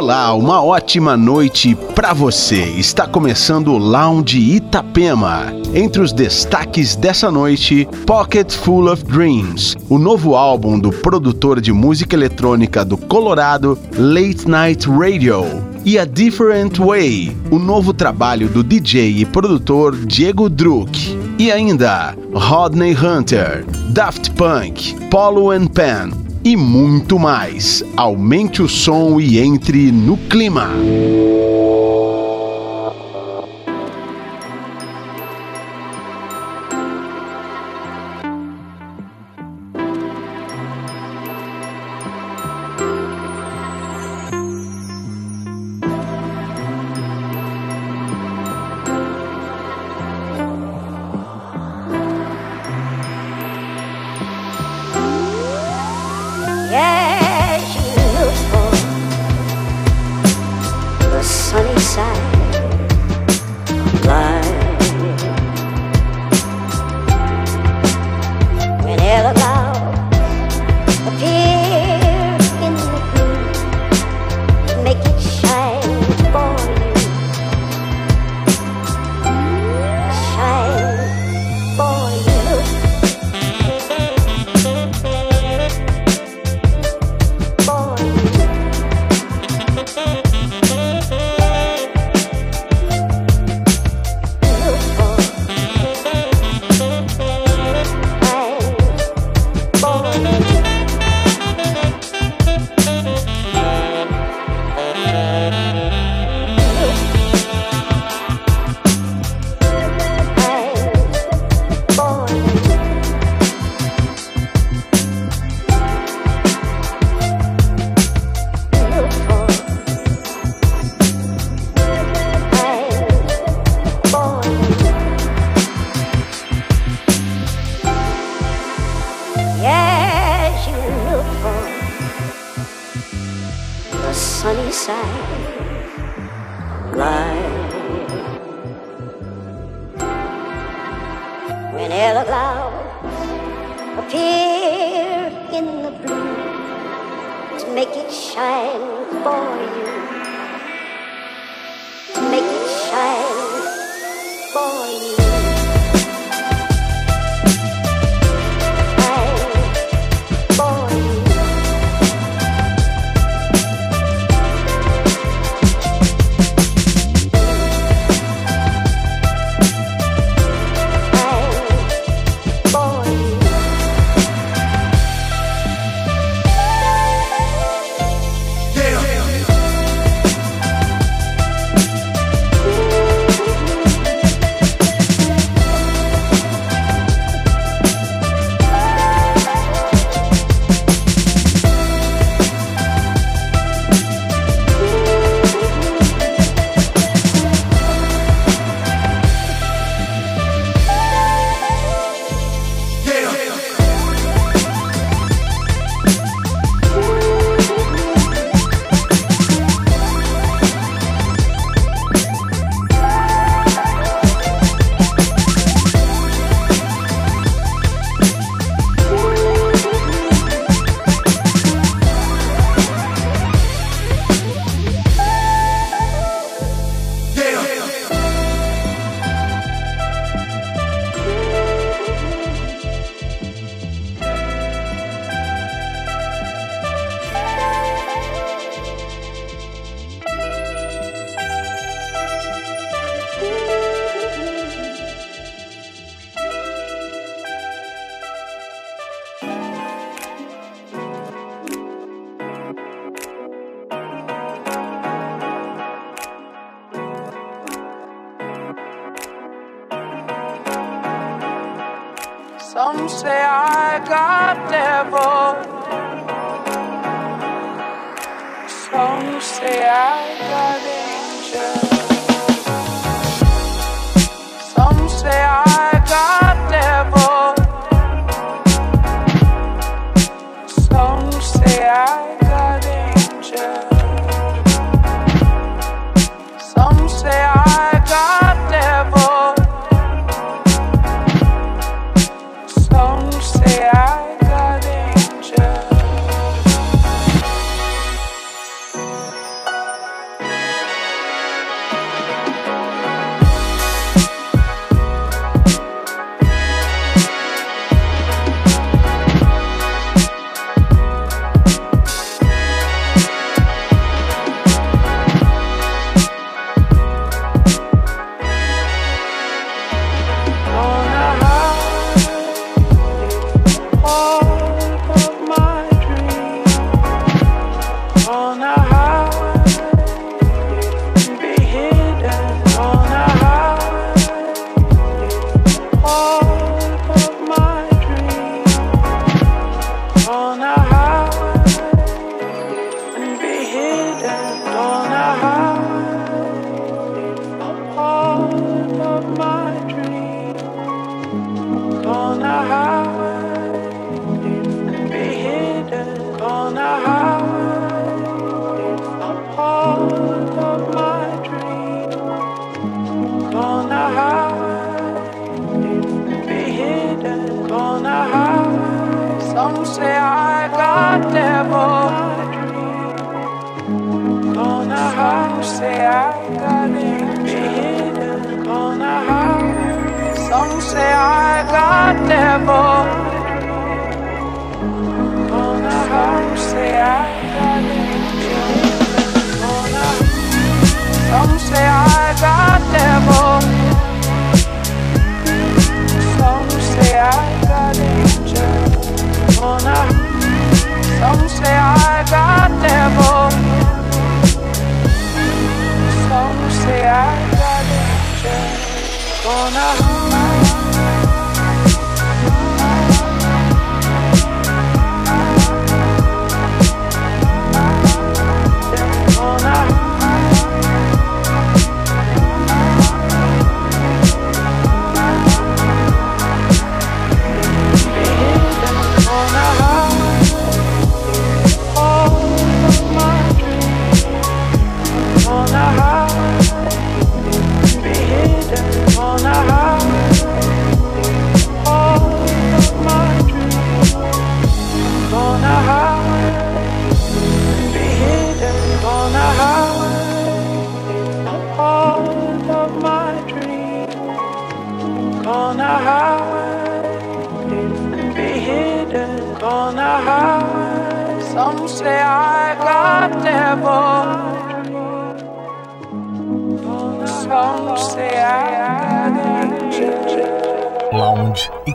Olá, uma ótima noite para você. Está começando o Lounge Itapema. Entre os destaques dessa noite, Pocket Full of Dreams, o novo álbum do produtor de música eletrônica do Colorado, Late Night Radio, e A Different Way, o novo trabalho do DJ e produtor Diego Druck. E ainda Rodney Hunter, Daft Punk, Polo and Pan, e muito mais. Aumente o som e entre no clima.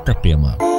My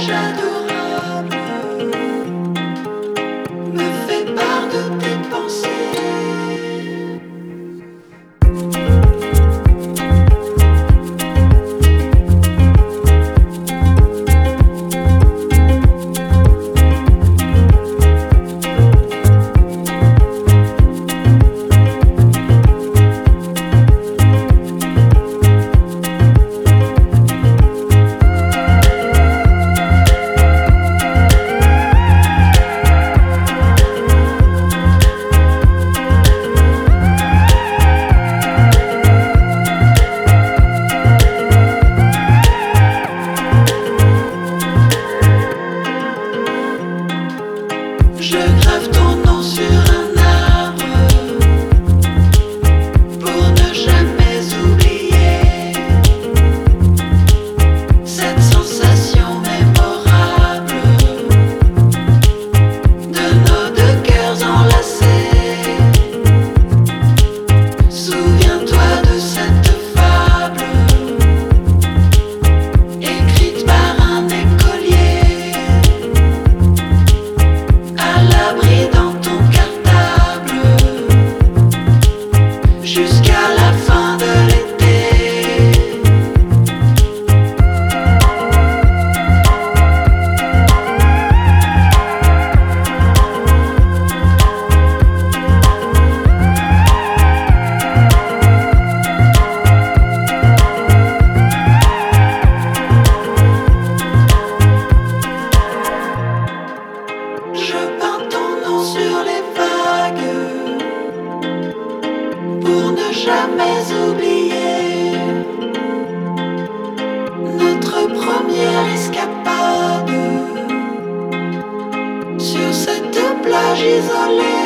J'adore. jamais oublier notre première escapade sur cette plage isolée.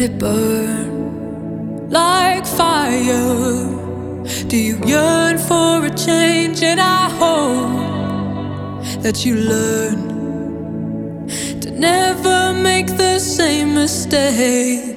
let it burn like fire? Do you yearn for a change? And I hope that you learn to never make the same mistake.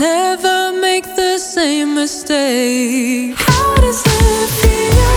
never make the same mistake. How does it feel?